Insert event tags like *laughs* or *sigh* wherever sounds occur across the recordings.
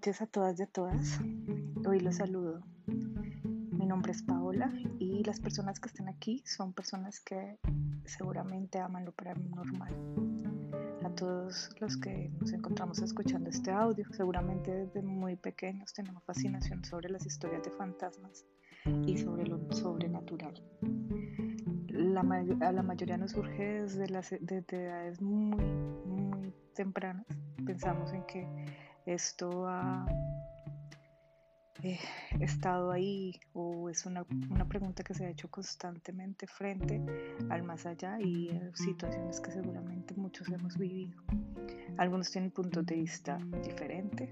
noches a todas y a todas. Hoy los saludo. Mi nombre es Paola y las personas que están aquí son personas que seguramente aman lo paranormal. A todos los que nos encontramos escuchando este audio, seguramente desde muy pequeños tenemos fascinación sobre las historias de fantasmas y sobre lo sobrenatural. La a la mayoría nos surge desde, las, desde edades muy, muy tempranas. Pensamos en que esto ha eh, estado ahí o es una, pregunta que se ha hecho constantemente frente al más allá y situaciones que seguramente muchos hemos vivido. Algunos tienen puntos de vista diferentes,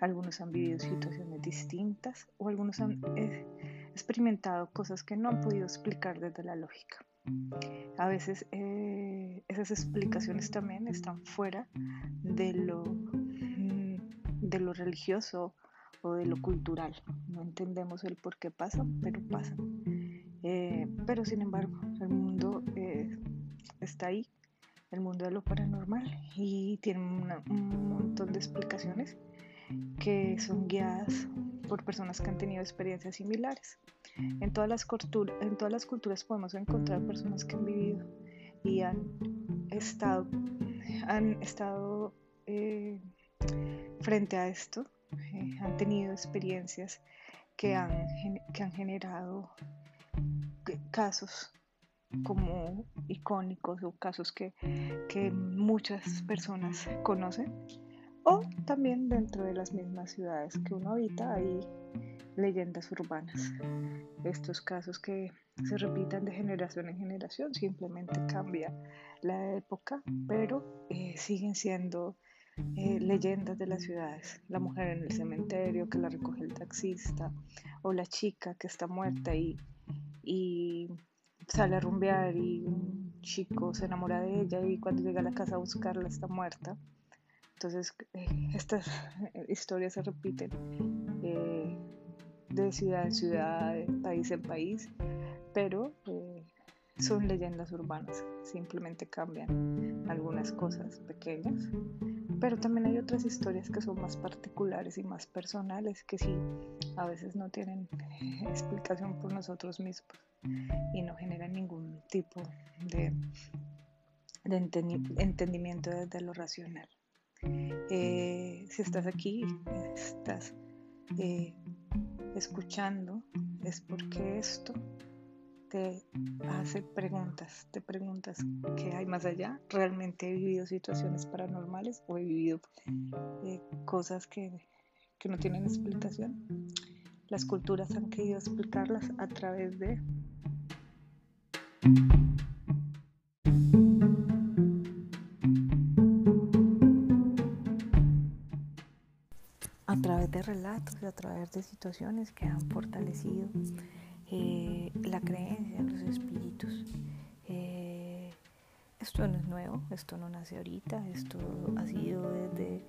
algunos han vivido situaciones distintas o algunos han eh, experimentado cosas que no han podido explicar desde la lógica. A veces eh, esas explicaciones también están fuera de lo de lo religioso o de lo cultural. No entendemos el por qué pasan, pero pasan. Eh, pero sin embargo, el mundo eh, está ahí, el mundo de lo paranormal, y tiene un montón de explicaciones que son guiadas por personas que han tenido experiencias similares. En todas las, en todas las culturas podemos encontrar personas que han vivido y han estado, han estado eh, frente a esto, eh, han tenido experiencias que han, que han generado casos como icónicos o casos que, que, muchas personas conocen o también dentro de las mismas ciudades que uno habita hay leyendas urbanas. Estos casos que se repitan de generación en generación simplemente cambia la época, pero eh, siguen siendo eh, leyendas de las ciudades, la mujer en el cementerio que la recoge el taxista, o la chica que está muerta y, y sale a rumbear y un chico se enamora de ella y cuando llega a la casa a buscarla está muerta. Entonces eh, estas *laughs* historias se repiten eh, de ciudad en ciudad, de país en país, pero son leyendas urbanas, simplemente cambian algunas cosas pequeñas pero también hay otras historias que son más particulares y más personales que sí a veces no tienen explicación por nosotros mismos y no generan ningún tipo de, entendimiento desde lo racional. Eh, si estás aquí, estás eh, escuchando, es porque esto te hace preguntas, te preguntas qué hay más allá. ¿Realmente he vivido situaciones paranormales o he vivido eh, cosas que, que no tienen explicación? Las culturas han querido explicarlas a través de... a través de relatos y a través de situaciones que han fortalecido eh, la creencia en los espíritus. Eh, esto no es nuevo, esto no nace ahorita, esto ha sido desde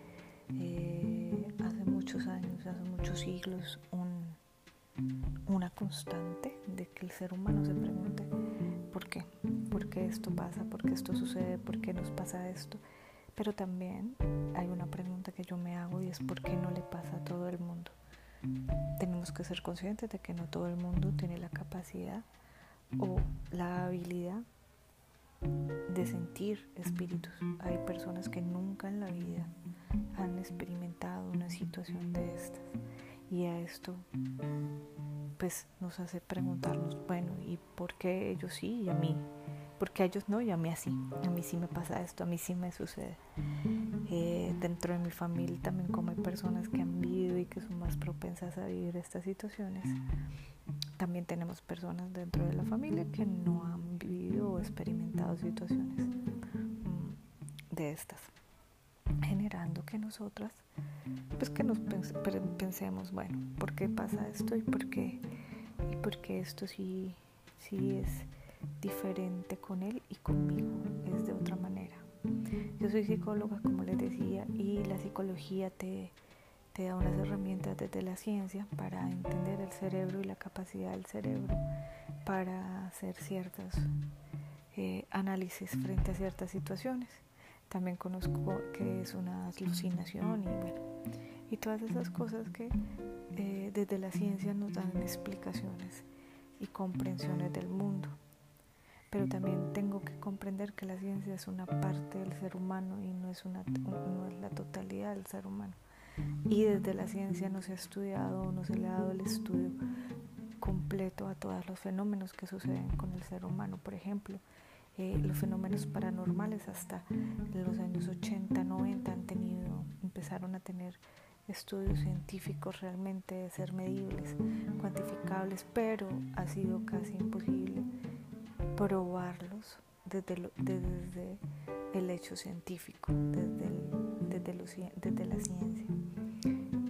eh, hace muchos años, hace muchos siglos, una constante de que el ser humano se pregunte por qué, por qué esto pasa, por qué esto sucede, por qué nos pasa esto. Pero también hay una pregunta que yo me hago y es por qué no le pasa a todo que ser conscientes de que no todo el mundo tiene la capacidad o la habilidad de sentir espíritus. Hay personas que nunca en la vida han experimentado una situación de estas y a esto pues nos hace preguntarnos, bueno, ¿y por qué ellos sí y a mí? ¿Por qué a ellos no y a mí así? A mí sí me pasa esto, a mí sí me sucede. Dentro de mi familia también como hay personas que han vivido y que son más propensas a vivir estas situaciones, también tenemos personas dentro de la familia que no han vivido o experimentado situaciones mm, de estas, generando que nosotras, pues que nos pensemos, bueno, ¿por qué pasa esto y por qué, y por qué esto sí, sí es diferente con él y conmigo, es de otra manera? Yo soy psicóloga, como les decía, y la psicología te, te da unas herramientas desde la ciencia para entender el cerebro y la capacidad del cerebro para hacer ciertos eh, análisis frente a ciertas situaciones. También conozco que es una alucinación y todas esas cosas que eh, desde la ciencia nos dan explicaciones y comprensiones del mundo. Pero también tengo que comprender que la ciencia es una parte del ser humano y no es, una, no es la totalidad del ser humano. Y desde la ciencia no se ha estudiado, no se le ha dado el estudio completo a todos los fenómenos que suceden con el ser humano. Por ejemplo, eh, los fenómenos paranormales hasta los años 80, 90 han tenido, empezaron a tener estudios científicos realmente de ser medibles, cuantificables, pero ha sido casi imposible probarlos desde, desde el hecho científico, desde, desde, la ciencia.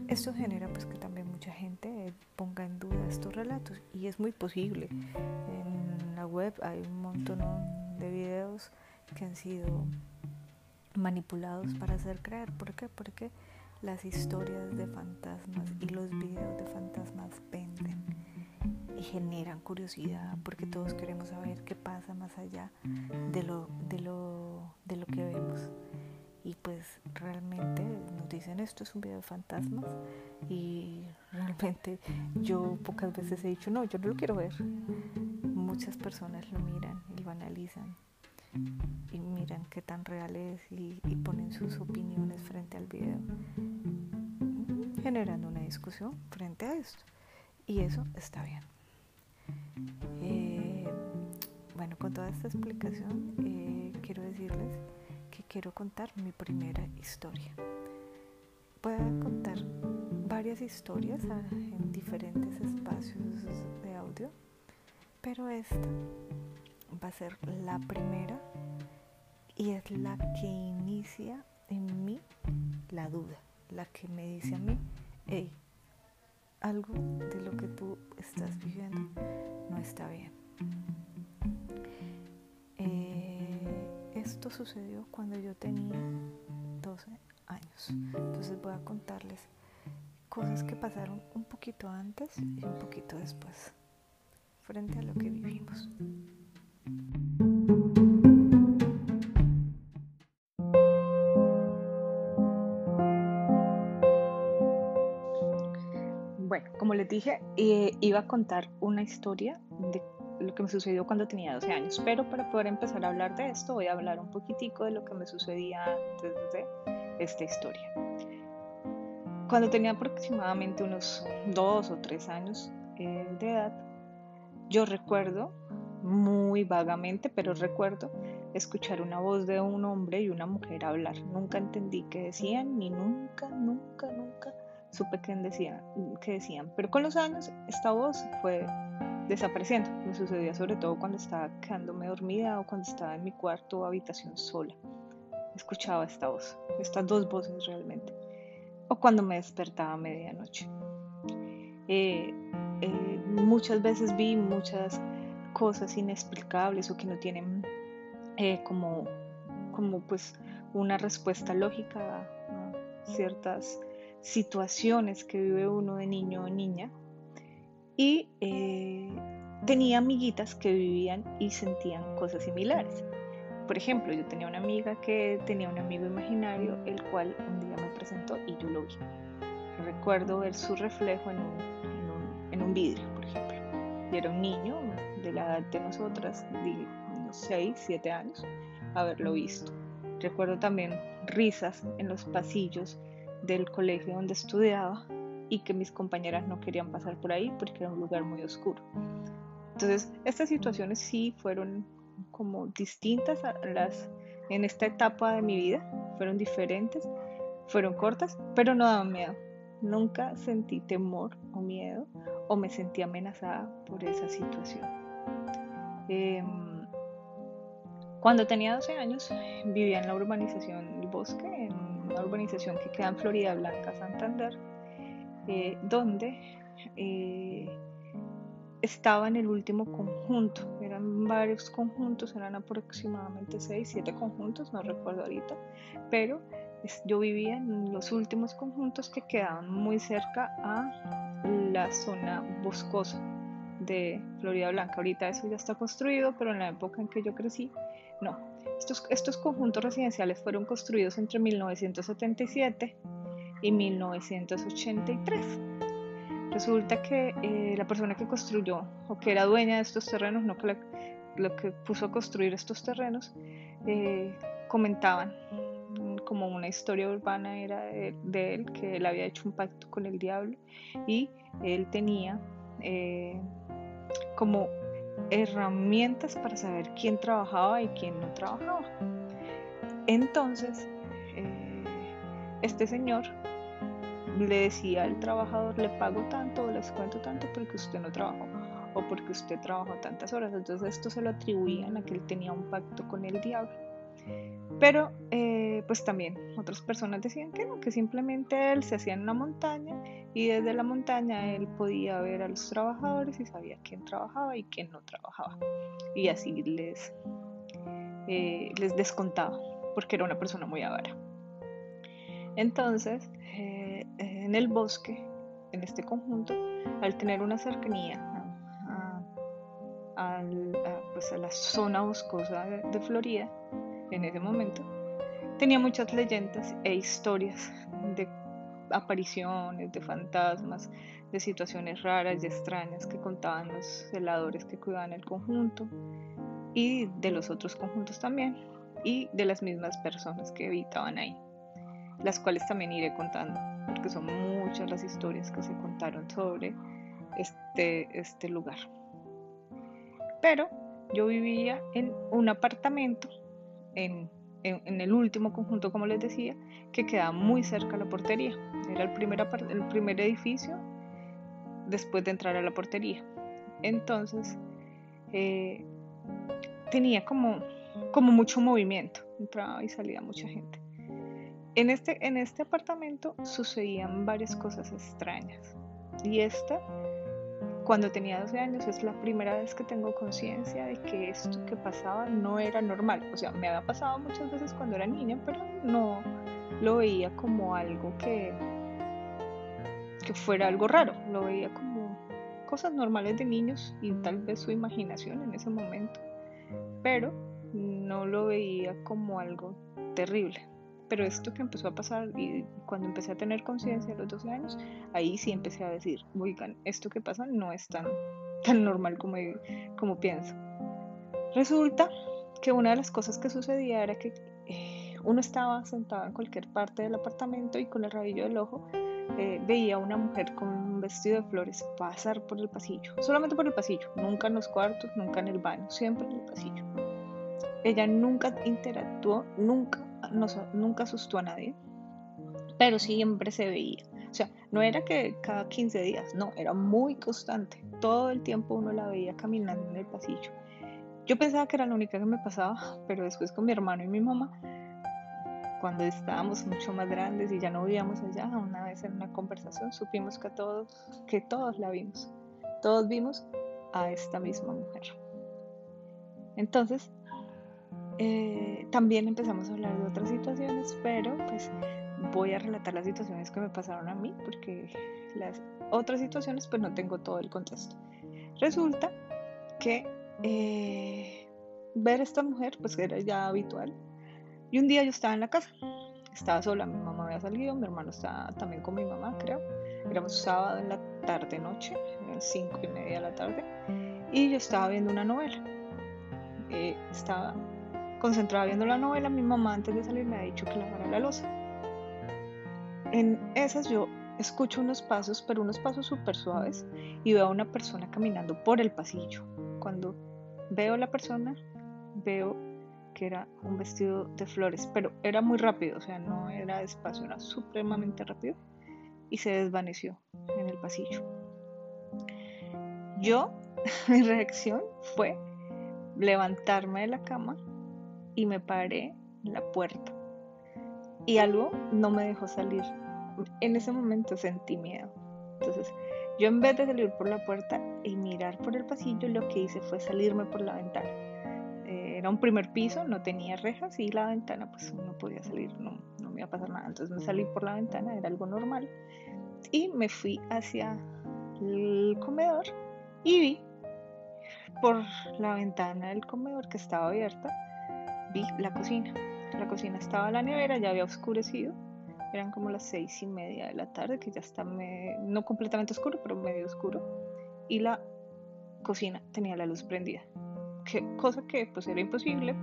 Esto genera pues que también mucha gente ponga en duda estos relatos y es muy posible. En la web hay un montón de videos que han sido manipulados para hacer creer. ¿Por qué? Porque las historias de fantasmas y los videos de fantasmas venden y generan curiosidad porque todos queremos saber qué pasa más allá de lo, de lo, de lo que vemos. Y pues realmente nos dicen esto es un video de fantasmas y realmente yo pocas veces he dicho no, yo no lo quiero ver. Muchas personas lo miran y lo analizan y miran qué tan real es y, ponen sus opiniones frente al video, generando una discusión frente a esto. Y eso está bien. Eh, bueno, con toda esta explicación eh, quiero decirles que quiero contar mi primera historia. Voy a contar varias historias en diferentes espacios de audio, pero esta va a ser la primera y es la que inicia en mí la duda, la que me dice a mí, hey, algo de lo que tú estás viviendo no está bien. Eh, esto sucedió cuando yo tenía 12 años. Entonces voy a contarles cosas que pasaron un poquito antes y un poquito después, frente a lo que vivimos. Como les dije, eh, iba a contar una historia de lo que me sucedió cuando tenía 12 años, pero para poder empezar a hablar de esto voy a hablar un poquitico de lo que me sucedía antes de esta historia. Cuando tenía aproximadamente unos 2 o 3 años eh, de edad, yo recuerdo muy vagamente, pero recuerdo escuchar una voz de un hombre y una mujer hablar. Nunca entendí qué decían, ni nunca, nunca, nunca supe qué decían, qué decían. Pero con los años esta voz fue desapareciendo. Me sucedía sobre todo cuando estaba quedándome dormida o cuando estaba en mi cuarto o habitación sola. Escuchaba esta voz, estas dos voces realmente. O cuando me despertaba a medianoche. Eh, eh, muchas veces vi muchas cosas inexplicables o que no tienen eh, como, como pues una respuesta lógica a ciertas situaciones que vive uno de niño o niña. Y eh, tenía amiguitas que vivían y sentían cosas similares. Por ejemplo, yo tenía una amiga que tenía un amigo imaginario, el cual un día me presentó y yo lo vi. Recuerdo ver su reflejo en un, en un, vidrio, por ejemplo. Y era un niño, de la edad de nosotras, de unos 6, 7 años, haberlo visto. Recuerdo también risas en los pasillos del colegio donde estudiaba y que mis compañeras no querían pasar por ahí porque era un lugar muy oscuro. Entonces, estas situaciones sí fueron como distintas las en esta etapa de mi vida, fueron diferentes, fueron cortas, pero no daban miedo. Nunca sentí temor o miedo o me sentí amenazada por esa situación. Em, cuando tenía 12 años vivía en la urbanización El Bosque, en una urbanización que queda en Florida Blanca, Santander, eh, donde eh, estaba en el último conjunto. Eran varios conjuntos, eran aproximadamente 6, 7 conjuntos, no recuerdo ahorita, pero yo vivía en los últimos conjuntos que quedaban muy cerca a la zona boscosa de Florida Blanca. Ahorita eso ya está construido, pero en la época en que yo crecí, no. Estos, estos conjuntos residenciales fueron construidos entre 1977 y 1983. Resulta que eh, la persona que construyó o que era dueña de estos terrenos, no que lo que puso a construir estos terrenos, eh, comentaban como una historia urbana era de, él, que él había hecho un pacto con el diablo y él tenía eh, como herramientas para saber quién trabajaba y quién no trabajaba. Entonces, este señor le decía al trabajador, le pago tanto o les cuento tanto porque usted no trabajó o porque usted trabajó tantas horas. Entonces esto se lo atribuían a que él tenía un pacto con el diablo. Pero eh, pues también otras personas decían que no, que simplemente él se hacía en una montaña y desde la montaña él podía ver a los trabajadores y sabía quién trabajaba y quién no trabajaba. Y así les, eh, les descontaba porque era una persona muy avara. Entonces, en el bosque, en este conjunto, al tener una cercanía a, pues, la zona boscosa de, Florida, en ese momento, tenía muchas leyendas e historias de apariciones, de fantasmas, de situaciones raras y extrañas que contaban los celadores que cuidaban el conjunto y de los otros conjuntos también y de las mismas personas que habitaban ahí, las cuales también iré contando porque son muchas las historias que se contaron sobre este, este lugar. Pero yo vivía en un apartamento, en, el último conjunto, como les decía, que quedaba muy cerca a la portería. Era el primer, edificio después de entrar a la portería. Entonces, eh, tenía como, como mucho movimiento, entraba y salía mucha gente. En este, en este apartamento sucedían varias cosas extrañas. Y esta, cuando tenía 12 años, es la primera vez que tengo conciencia de que esto que pasaba no era normal. O sea, me había pasado muchas veces cuando era niña, pero no lo veía como algo que, que fuera algo raro. Lo veía como cosas normales de niños y tal vez su imaginación en ese momento. Pero no lo veía como algo terrible. Pero esto que empezó a pasar y cuando empecé a tener conciencia a los 12 años, ahí sí empecé a decir, oigan, esto que pasa no es tan, *laughs* tan normal como, como pienso. Resulta que una de las cosas que sucedía era que eh, uno estaba sentado en cualquier parte del apartamento y con el rabillo del ojo eh, veía a una mujer con un vestido de flores pasar por el pasillo, solamente por el pasillo, nunca en los cuartos, nunca en el baño, siempre en el pasillo. Ella nunca interactuó, nunca nunca asustó a nadie, pero siempre se veía. O sea, no era que cada 15 días, no, era muy constante. Todo el tiempo uno la veía caminando en el pasillo. Yo pensaba que era la única que me pasaba, pero después con mi hermano y mi mamá, cuando estábamos mucho más grandes y ya no vivíamos allá, una vez en una conversación supimos que todos, que todos la vimos. Todos vimos a esta misma mujer. Entonces, eh, también empezamos a hablar de otras situaciones, pero pues voy a relatar las situaciones que me pasaron a mí, porque las otras situaciones pues no tengo todo el contexto. Resulta que eh, ver a esta mujer pues era ya habitual. Y un día yo estaba en la casa, estaba sola, mi mamá había salido, mi hermano estaba también con mi mamá, creo. Éramos sábado en la tarde noche, eran cinco y media de la tarde, y yo estaba viendo una novela. Eh, estaba concentrada viendo la novela, mi mamá antes de salir me ha dicho que lavara la losa. En esas yo escucho unos pasos, pero unos pasos súper suaves, y veo a una persona caminando por el pasillo. Cuando veo a la persona, veo que era un vestido de flores, pero era muy rápido, o sea, no era despacio, era supremamente rápido, y se desvaneció en el pasillo. Yo, *laughs* mi reacción fue levantarme de la cama y me paré en la puerta. Y algo no me dejó salir. En ese momento sentí miedo. Entonces, yo en vez de salir por la puerta y mirar por el pasillo, lo que hice fue salirme por la ventana. Eh, era un primer piso, no tenía rejas y la ventana pues no podía salir, no, no me iba a pasar nada. Entonces me salí por la ventana, era algo normal. Y me fui hacia el comedor y vi por la ventana del comedor que estaba abierta vi la cocina. La cocina estaba la nevera, ya había oscurecido, eran como las seis y media de la tarde, que ya está no completamente oscuro, pero medio oscuro. Y la cocina tenía la luz prendida. Que, cosa que pues era imposible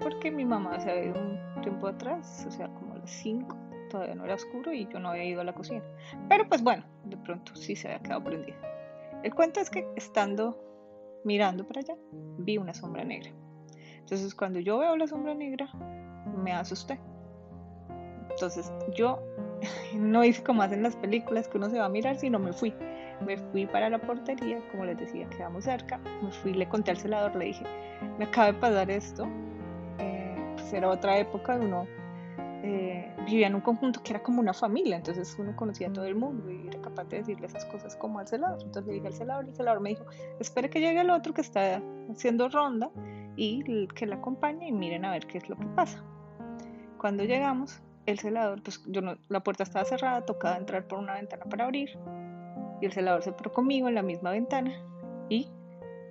porque mi mamá se había ido un tiempo atrás, o sea, como a las 5, todavía no era oscuro y yo no había ido a la cocina. Pero pues bueno, de pronto sí se había quedado prendida. El cuento es que estando mirando para allá, vi una sombra negra. Entonces cuando yo veo la sombra negra, me asusté. Entonces yo *laughs* no hice como hacen las películas que uno se va a mirar, sino me fui. Me fui para la portería, como les decía, quedamos cerca. Me fui, le conté al celador, le dije, me acaba de pasar esto. Eh, pues era otra época, uno eh, vivía en un conjunto que era como una familia, entonces uno conocía a todo el mundo y era capaz de decirle esas cosas como al celador. Entonces le dije al celador, y el celador me dijo, espere que llegue el otro que está haciendo ronda y que la acompañe y miren a ver qué es lo que pasa. Cuando llegamos, el celador, pues la puerta estaba cerrada, tocaba entrar por una ventana para abrir. Y el celador se paró conmigo en la misma ventana y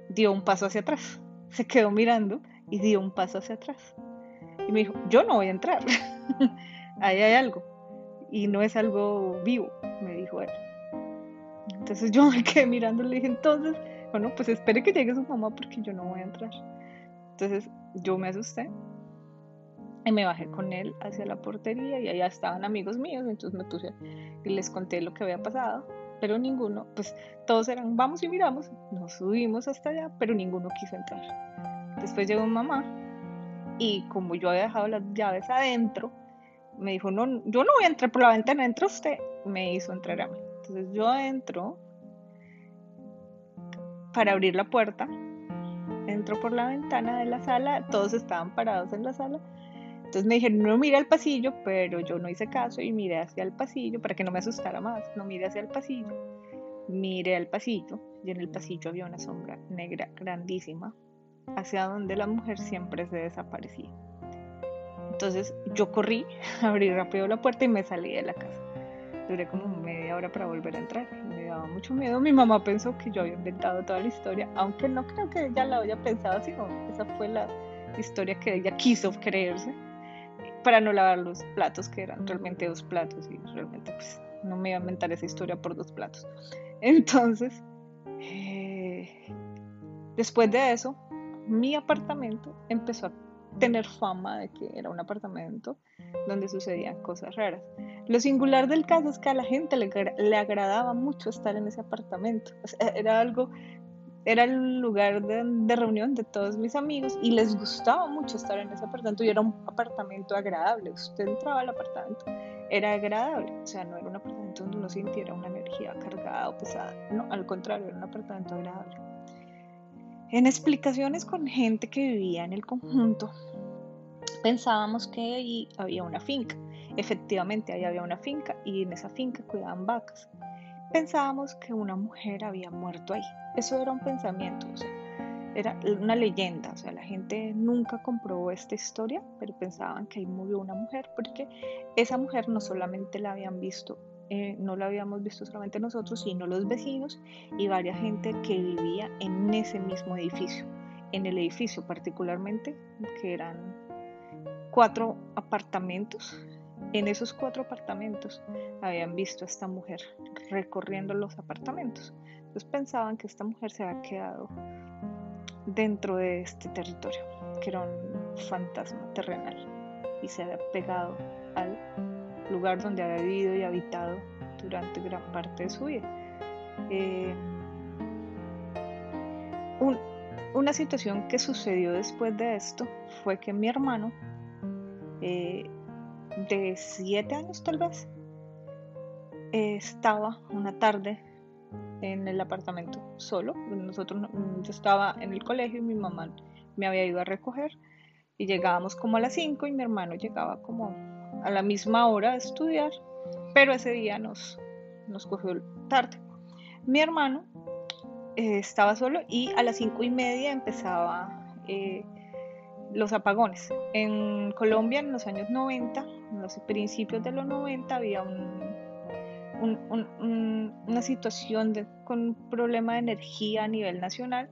dio un paso hacia atrás. *laughs* Se quedó mirando y dio un paso hacia atrás. Y me dijo, yo no voy a entrar. *laughs* Ahí hay algo. Y no es algo vivo, me dijo él. Entonces yo *laughs* me quedé mirando y le dije, entonces, bueno, pues espere que llegue su mamá porque yo no voy a entrar. Entonces yo me asusté y me bajé con él hacia la portería y allá estaban amigos míos, entonces me puse y les conté lo que había pasado, pero ninguno, pues todos eran, vamos y miramos, nos subimos hasta allá, pero ninguno quiso entrar. Después llegó mamá y como yo había dejado las llaves adentro, me dijo, no, yo no voy a entrar por la ventana, entra usted, me hizo entrar a mí. Entonces yo entro para abrir la puerta, entro por la ventana de la sala, todos estaban parados en la sala entonces me dijeron, no mire al pasillo, pero yo no hice caso y miré hacia el pasillo para que no me asustara más. No mire hacia el pasillo, miré al pasillo y en el pasillo había una sombra negra grandísima hacia donde la mujer siempre se desaparecía. Entonces yo corrí, *laughs* abrí rápido la puerta y me salí de la casa. Duré como media hora para volver a entrar. Daba mucho miedo. Mi mamá pensó que yo había inventado toda la historia, aunque no creo que ella la haya pensado, sino esa fue la historia que ella quiso creerse para no lavar los platos, que eran realmente dos platos, y realmente pues no me iba a inventar esa historia por dos platos. Entonces, eh, después de eso, mi apartamento empezó a tener fama de que era un apartamento donde sucedían cosas raras. Lo singular del caso es que a la gente le, le agradaba mucho estar en ese apartamento. era algo era el lugar de, reunión de todos mis amigos y les gustaba mucho estar en ese apartamento y era un apartamento agradable. Usted entraba al apartamento, era agradable, o sea, no era un apartamento donde uno sintiera una energía cargada o pesada, no, al contrario, era un apartamento agradable. En explicaciones con gente que vivía en el conjunto, pensábamos que ahí había una finca. Efectivamente, ahí había una finca y en esa finca cuidaban vacas pensábamos que una mujer había muerto ahí. Eso era un pensamiento, o sea, era una leyenda, o sea, la gente nunca comprobó esta historia, pero pensaban que ahí murió una mujer, porque esa mujer no solamente la habían visto, eh, no la habíamos visto solamente nosotros, sino los vecinos y varias gente que vivía en ese mismo edificio, en el edificio particularmente, que eran cuatro apartamentos en esos cuatro apartamentos habían visto a esta mujer recorriendo los apartamentos. Entonces pensaban que esta mujer se había quedado dentro de este territorio, que era un fantasma terrenal y se había pegado al lugar donde había vivido y habitado durante gran parte de su vida. Eh, una situación que sucedió después de esto fue que mi hermano eh, de siete años tal vez, estaba una tarde en el apartamento solo. Nosotros, yo estaba en el colegio y mi mamá me había ido a recoger y llegábamos como a las 5 y mi hermano llegaba como a la misma hora a estudiar, pero ese día nos, nos cogió tarde. Mi hermano eh, estaba solo y a las cinco y media empezaba eh, los apagones. En Colombia en los años 90 en los principios de los 90 había una situación de, con un problema de energía a nivel nacional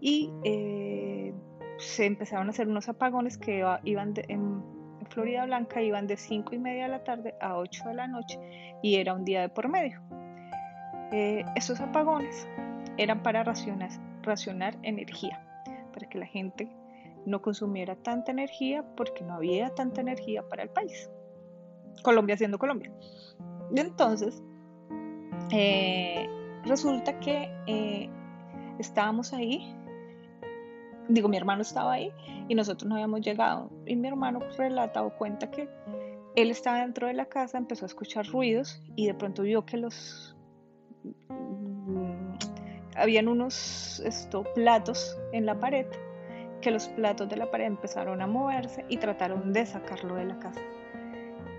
y eh, se empezaron a hacer unos apagones que iban en Florida Blanca iban de 5 y media de la tarde a 8 de la noche y era un día de por medio. Eh, esos apagones eran para racionar, energía, para que la gente no consumiera tanta energía porque no había tanta energía para el país. Colombia siendo Colombia. Y entonces, eh, resulta que eh, estábamos ahí, digo, mi hermano estaba ahí y nosotros no habíamos llegado. Y mi hermano relata o cuenta que él estaba dentro de la casa, empezó a escuchar ruidos y de pronto vio que los... Mm, habían unos platos en la pared, que los platos de la pared empezaron a moverse y trataron de sacarlo de la casa.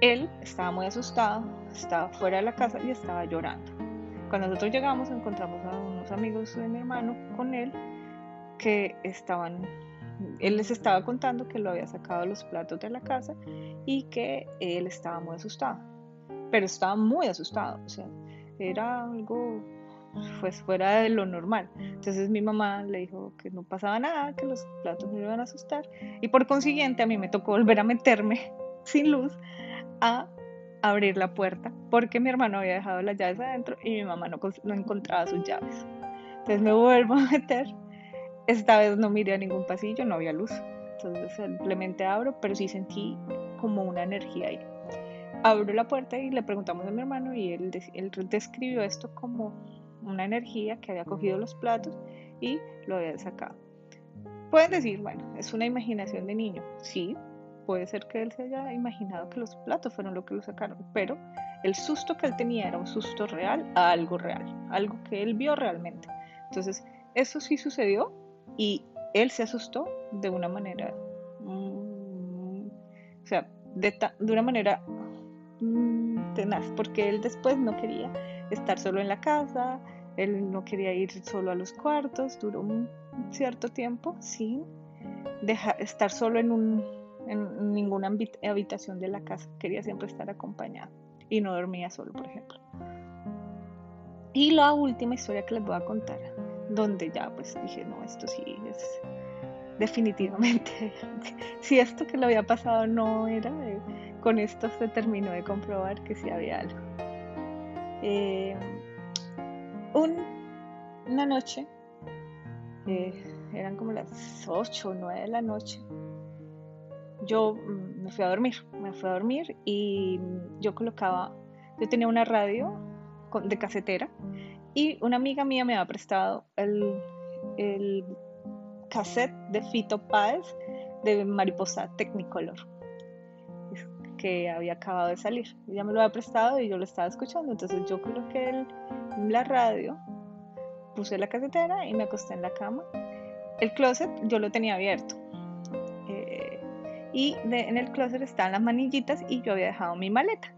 Él estaba muy asustado, estaba fuera de la casa y estaba llorando. Cuando nosotros llegamos encontramos a unos amigos de mi hermano con él que estaban, él les estaba contando que lo había sacado los platos de la casa y que él estaba muy asustado, pero estaba muy asustado, o sea, era algo pues fuera de lo normal. Entonces mi mamá le dijo que no pasaba nada, que los platos no iban a asustar y por consiguiente a mí me tocó volver a meterme *laughs* sin luz a abrir la puerta porque mi hermano había dejado las llaves adentro y mi mamá no, no encontraba sus llaves. Entonces me vuelvo a meter. Esta vez no miré a ningún pasillo, no había luz. Entonces simplemente abro, pero sí sentí como una energía ahí. Abro la puerta y le preguntamos a mi hermano y él, él describió esto como una energía que había cogido los platos y lo había sacado. Pueden decir, bueno, es una imaginación de niño. Sí, puede ser que él se haya imaginado que los platos fueron lo que lo sacaron, pero el susto que él tenía era un susto real a algo real, algo que él vio realmente. Entonces, eso sí sucedió y él se asustó de una manera, mm, o sea, de, una manera mm, tenaz, porque él después no quería estar solo en la casa, él no quería ir solo a los cuartos, duró un cierto tiempo sin estar solo en un en ninguna habitación de la casa. Quería siempre estar acompañado y no dormía solo, por ejemplo. Y la última historia que les voy a contar, donde ya pues dije, no, esto sí es definitivamente, *laughs* si esto que le había pasado no era, con esto se terminó de comprobar que sí había algo. Eh, una noche, eh, eran como las 8 o 9 de la noche, yo mm, me fui a dormir, me fui a dormir y yo colocaba, yo tenía una radio de casetera y una amiga mía me había prestado el, cassette de Fito Páez de Mariposa Technicolor que había acabado de salir. Ella me lo había prestado y yo lo estaba escuchando. Entonces yo coloqué el, la radio, puse la casetera y me acosté en la cama. El closet yo lo tenía abierto y en el closet estaban las manillitas y yo había dejado mi maleta.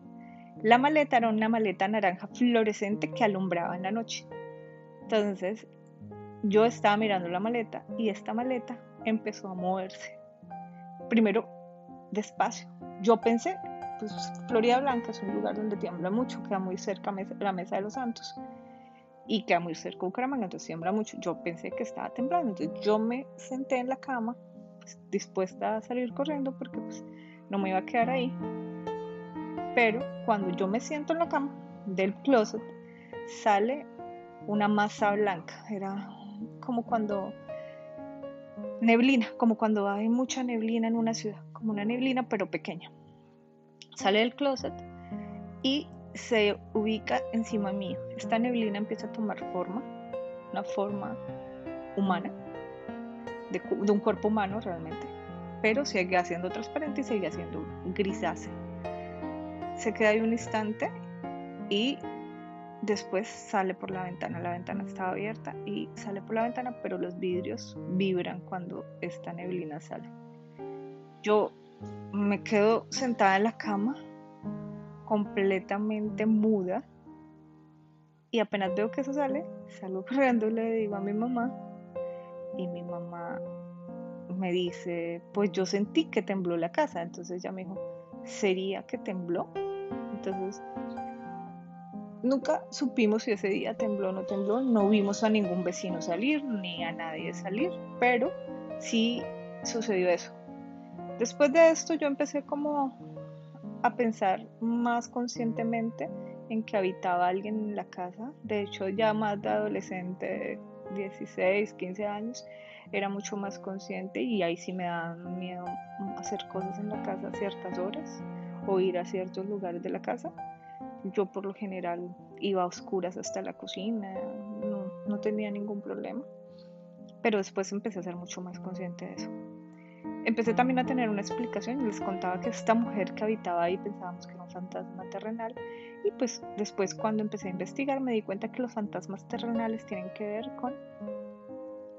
La maleta era una maleta naranja fluorescente que alumbraba en la noche. Entonces yo estaba mirando la maleta y esta maleta empezó a moverse. Primero despacio. Yo pensé, pues Florida Blanca es un lugar donde tiembla mucho, queda muy cerca la Mesa de los Santos y queda muy cerca de Bucaramanga, entonces tiembla mucho. Yo pensé que estaba temblando, entonces yo me senté en la cama dispuesta a salir corriendo porque pues, no me iba a quedar ahí. Pero cuando yo me siento en la cama del closet, sale una masa blanca. Era como cuando neblina, como cuando hay mucha neblina en una ciudad, como una neblina pero pequeña. Sale del closet y se ubica encima mío. Esta neblina empieza a tomar forma, una forma humana de, un cuerpo humano realmente, pero sigue haciendo transparente y sigue haciendo grisáceo. Se queda ahí un instante y después sale por la ventana. La ventana estaba abierta y sale por la ventana, pero los vidrios vibran cuando esta neblina sale. Yo me quedo sentada en la cama, completamente muda, y apenas veo que eso sale, salgo *laughs* corriendo y le digo a mi mamá, y mi mamá me dice, pues yo sentí que tembló la casa, entonces ella me dijo, ¿sería que tembló? Entonces, nunca supimos si ese día tembló o no tembló, no vimos a ningún vecino salir ni a nadie salir, pero sí sucedió eso. Después de esto yo empecé como a pensar más conscientemente en que habitaba alguien en la casa. De hecho, ya más de adolescente, 16, 15 años, era mucho más consciente y ahí sí me da miedo hacer cosas en la casa a ciertas horas o ir a ciertos lugares de la casa. Yo por lo general iba a oscuras hasta la cocina, no, no tenía ningún problema, pero después empecé a ser mucho más consciente de eso empecé también a tener una explicación les contaba que esta mujer que habitaba ahí pensábamos que era un fantasma terrenal y pues después cuando empecé a investigar me di cuenta que los fantasmas terrenales tienen que ver con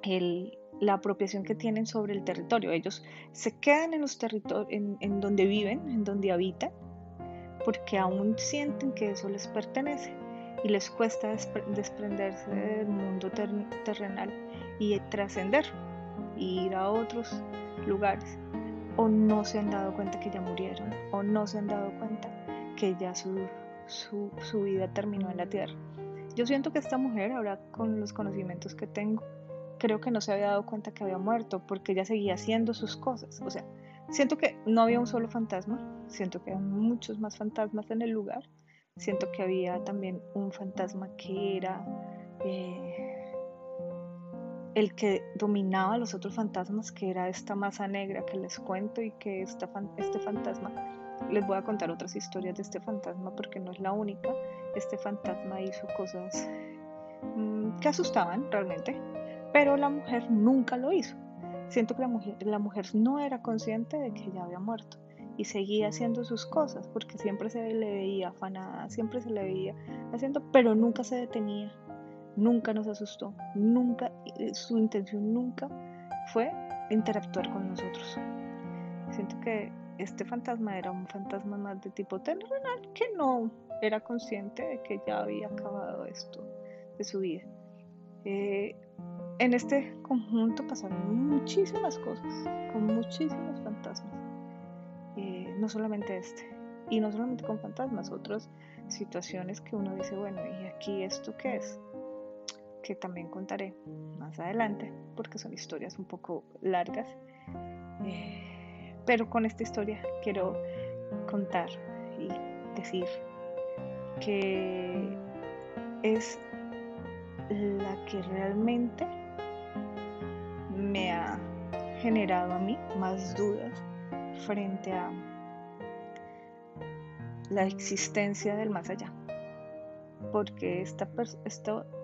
el, la apropiación que tienen sobre el territorio. Ellos se quedan en los territorios, en, donde viven, en donde habitan, porque aún sienten que eso les pertenece y les cuesta desprenderse del mundo terrenal y trascender, ir a otros lugares o no se han dado cuenta que ya murieron o no se han dado cuenta que ya su, su, vida terminó en la tierra. Yo siento que esta mujer, ahora con los conocimientos que tengo, creo que no se había dado cuenta que había muerto porque ella seguía haciendo sus cosas. O sea, siento que no había un solo fantasma, siento que había muchos más fantasmas en el lugar, siento que había también un fantasma que era... Eh, el que dominaba a los otros fantasmas, que era esta masa negra que les cuento y que esta, este fantasma, les voy a contar otras historias de este fantasma porque no es la única, este fantasma hizo cosas mm, que asustaban realmente, pero la mujer nunca lo hizo. Siento que la mujer, la mujer no era consciente de que ya había muerto y seguía haciendo sus cosas porque siempre se le veía afanada, siempre se le veía haciendo, pero nunca se detenía nunca nos asustó, nunca, eh, su intención nunca fue interactuar con nosotros. Siento que este fantasma era un fantasma más de tipo terrenal que no era consciente de que ya había acabado esto de su vida. Eh, en este conjunto pasaron muchísimas cosas, con muchísimos fantasmas. Eh, no solamente este, y no solamente con fantasmas, otras situaciones que uno dice, bueno, ¿y aquí esto qué es? que también contaré más adelante, porque son historias un poco largas. Eh, pero con esta historia quiero contar y decir que es la que realmente generado a mí más dudas frente a la existencia del más allá porque esta,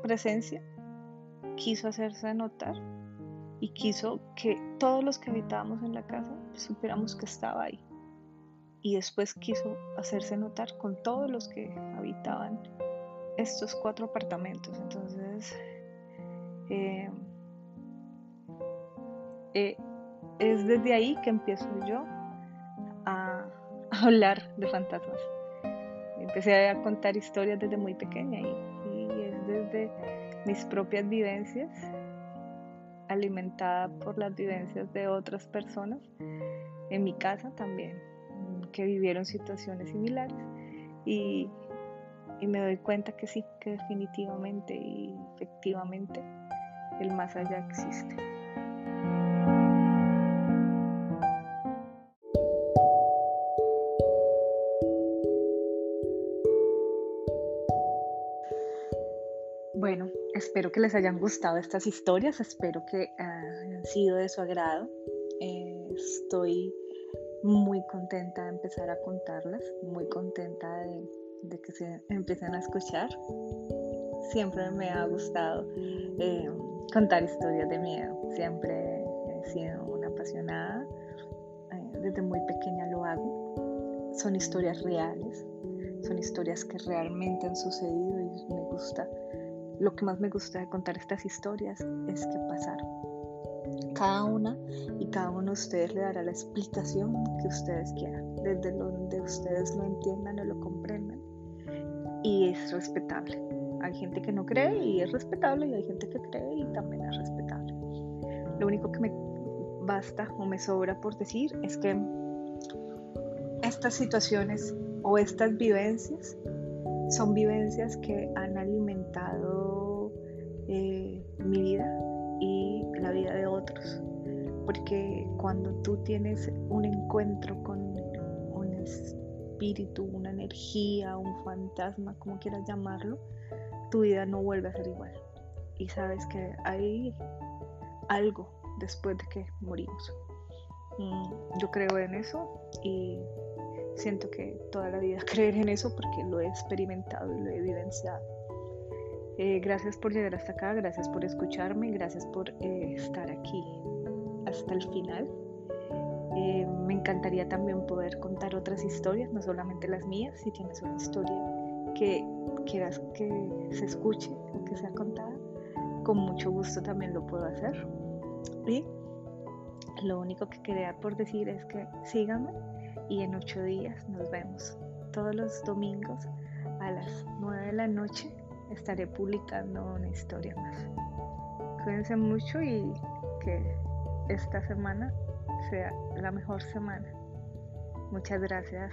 presencia quiso hacerse notar y quiso que todos los que habitábamos en la casa supiéramos que estaba ahí. Y después quiso hacerse notar con todos los que habitaban estos cuatro apartamentos. Entonces, eh, eh, es desde ahí que empiezo yo a hablar de fantasmas empecé a contar historias desde muy pequeña y, es desde mis propias vivencias, alimentada por las vivencias de otras personas, en mi casa también, que vivieron situaciones similares y, me doy cuenta que sí, que definitivamente y efectivamente el más allá existe. Espero que les hayan gustado estas historias, espero que hayan sido de su agrado. Eh, estoy muy contenta de empezar a contarlas, muy contenta de, que se empiecen a escuchar. Siempre me ha gustado eh, contar historias de miedo, siempre he sido una apasionada, eh, desde muy pequeña lo hago. Son historias reales, son historias que realmente han sucedido y me gusta lo que más me gusta de contar estas historias es que pasaron. Cada una y cada uno de ustedes le dará la explicación que ustedes quieran, desde donde ustedes lo entiendan o lo comprendan. Y es respetable. Hay gente que no cree y es respetable y hay gente que cree y también es respetable. Lo único que me basta o me sobra por decir es que estas situaciones o estas vivencias son vivencias que han alimentado eh, mi vida y la vida de otros. porque cuando tú tienes un encuentro con un espíritu, una energía, un fantasma, como quieras llamarlo, tu vida no vuelve a ser igual. Y sabes que hay algo después de que morimos. Mm, yo creo en eso y siento que toda la vida *laughs* creer en eso porque lo he experimentado y lo he evidenciado. Eh, gracias por llegar hasta acá, gracias por escucharme, gracias por eh, estar aquí hasta el final. Eh, me encantaría también poder contar otras historias, no solamente las mías, si tienes una historia que quieras que se escuche o que sea contada, con mucho gusto también lo puedo hacer. Y lo único que quería por decir es que síganme y en ocho días nos vemos. Todos los domingos a las nueve de la noche estaré publicando una historia más. Cuídense mucho y que esta semana sea la mejor semana. Muchas gracias.